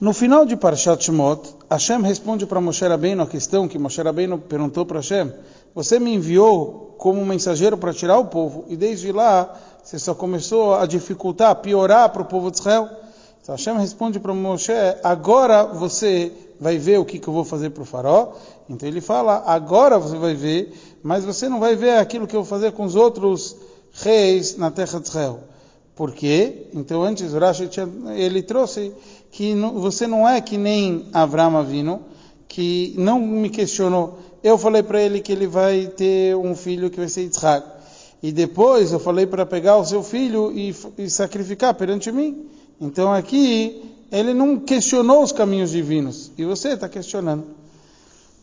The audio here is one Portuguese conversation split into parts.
No final de Parashat Shemot, Hashem responde para Moshe Rabbeinu a questão que Moshe Rabbeinu perguntou para Hashem: Você me enviou como mensageiro para tirar o povo e desde lá você só começou a dificultar, a piorar para o povo de Israel? Então Hashem responde para Moshe: Agora você vai ver o que, que eu vou fazer para o faraó. Então ele fala: Agora você vai ver, mas você não vai ver aquilo que eu vou fazer com os outros reis na terra de Israel. Por quê? Então antes Rashi ele trouxe que você não é que nem Avram Avino, que não me questionou. Eu falei para ele que ele vai ter um filho que vai ser Yitzhak. E depois eu falei para pegar o seu filho e, e sacrificar perante mim. Então aqui ele não questionou os caminhos divinos. E você está questionando.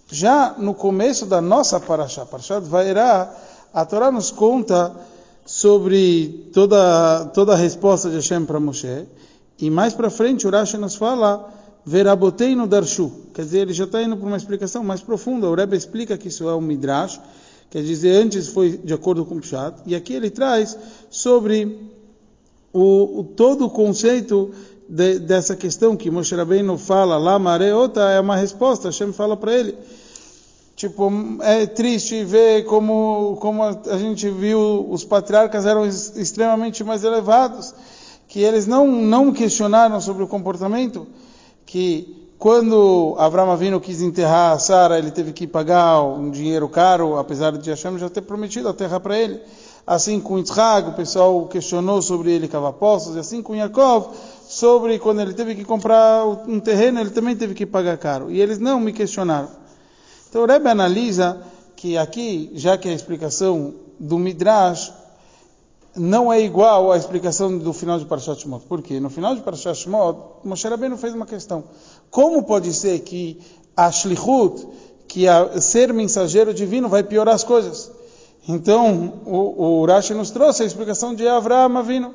Já no começo da nossa Parashá, Parashat Vairá, a Torá nos conta sobre toda, toda a resposta de Hashem para Moshe. E mais para frente, o nos fala, Verabotei no Darshu. Quer dizer, ele já está indo para uma explicação mais profunda. O Rebbe explica que isso é um Midrash, quer dizer, antes foi de acordo com o Pshat. E aqui ele traz sobre o, o todo o conceito de, dessa questão que Moshe Rabbeinu fala, lá mareota, é uma resposta. Hashem fala para ele. Tipo, é triste ver como, como a gente viu os patriarcas eram extremamente mais elevados, que eles não, não questionaram sobre o comportamento, que quando Abraão Avino quis enterrar Sara, ele teve que pagar um dinheiro caro, apesar de Hashem já ter prometido a terra para ele. Assim com Yitzhak, o pessoal questionou sobre ele cavar poços, e assim com Yaakov, sobre quando ele teve que comprar um terreno, ele também teve que pagar caro. E eles não me questionaram. Então o Rebbe analisa que aqui, já que a explicação do Midrash não é igual à explicação do final de Parashat Shemot. Por quê? No final de Parashat Shemot, Moshe Rabbeinu fez uma questão. Como pode ser que a Shlichut, que a ser mensageiro divino, vai piorar as coisas? Então, o, o Rashi nos trouxe a explicação de Avraham Avinu.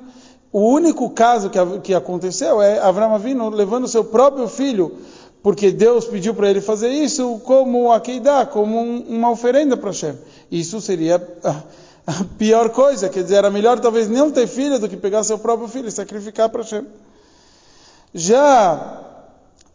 O único caso que, que aconteceu é Avraham Avinu levando seu próprio filho porque Deus pediu para ele fazer isso como Akeidá, como um, uma oferenda para Hashem. Isso seria a, a, pior coisa, quer dizer, era melhor talvez não ter filho do que pegar seu próprio filho e sacrificar para Hashem. Já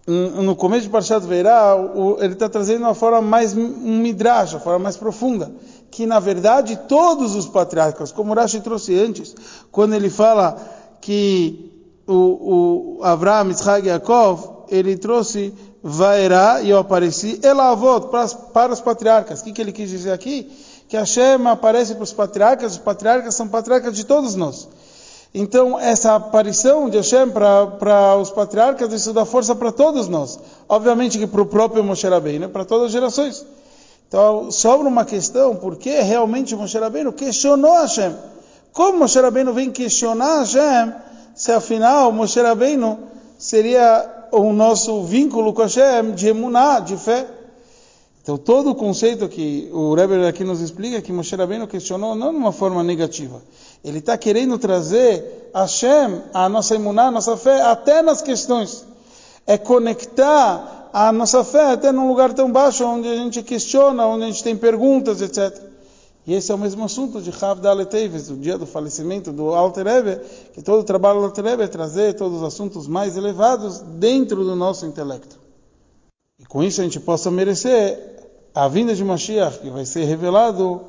no começo de Parshat Veirá, ele está trazendo uma forma mais um midrash, uma forma mais profunda, que na verdade todos os patriarcas, como Rashi trouxe antes, quando ele fala que o, o Yitzhak e Yaakov ele trouxe Vairá e eu apareci, Elavot, para, para os patriarcas. O que, que ele quis dizer aqui? Que Hashem aparece para os patriarcas, os patriarcas são patriarcas de todos nós. Então, essa aparição de Hashem para, os patriarcas, isso dá força para todos nós. Obviamente que para o próprio Moshe Rabbeinu, para todas as gerações. Então, sobra uma questão, por que realmente Moshe Rabbeinu questionou Hashem? Como Moshe Rabbeinu vem questionar Hashem, se afinal Moshe Rabbeinu seria o nosso vínculo com Hashem de emuná, de fé. Então, todo o conceito que o Rebbe aqui nos explica, é que Moshe Rabbeinu questionou não de uma forma negativa. Ele está querendo trazer Hashem, a nossa emuná, a nossa fé, até nas questões. É conectar a nossa fé até num lugar tão baixo, onde a gente questiona, onde a gente tem perguntas, etc. E esse é o mesmo assunto de Rav Daleteives, o dia do falecimento do Alter Ebe, que todo o trabalho do Alter Ebe é trazer todos os assuntos mais elevados dentro do nosso intelecto. E com isso a gente possa merecer a vinda de Mashiach, que vai ser revelado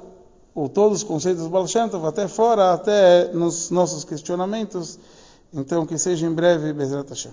ou todos os conceitos do Baal até fora, até nos nossos questionamentos. Então, que seja em breve, Bezrat Hashem.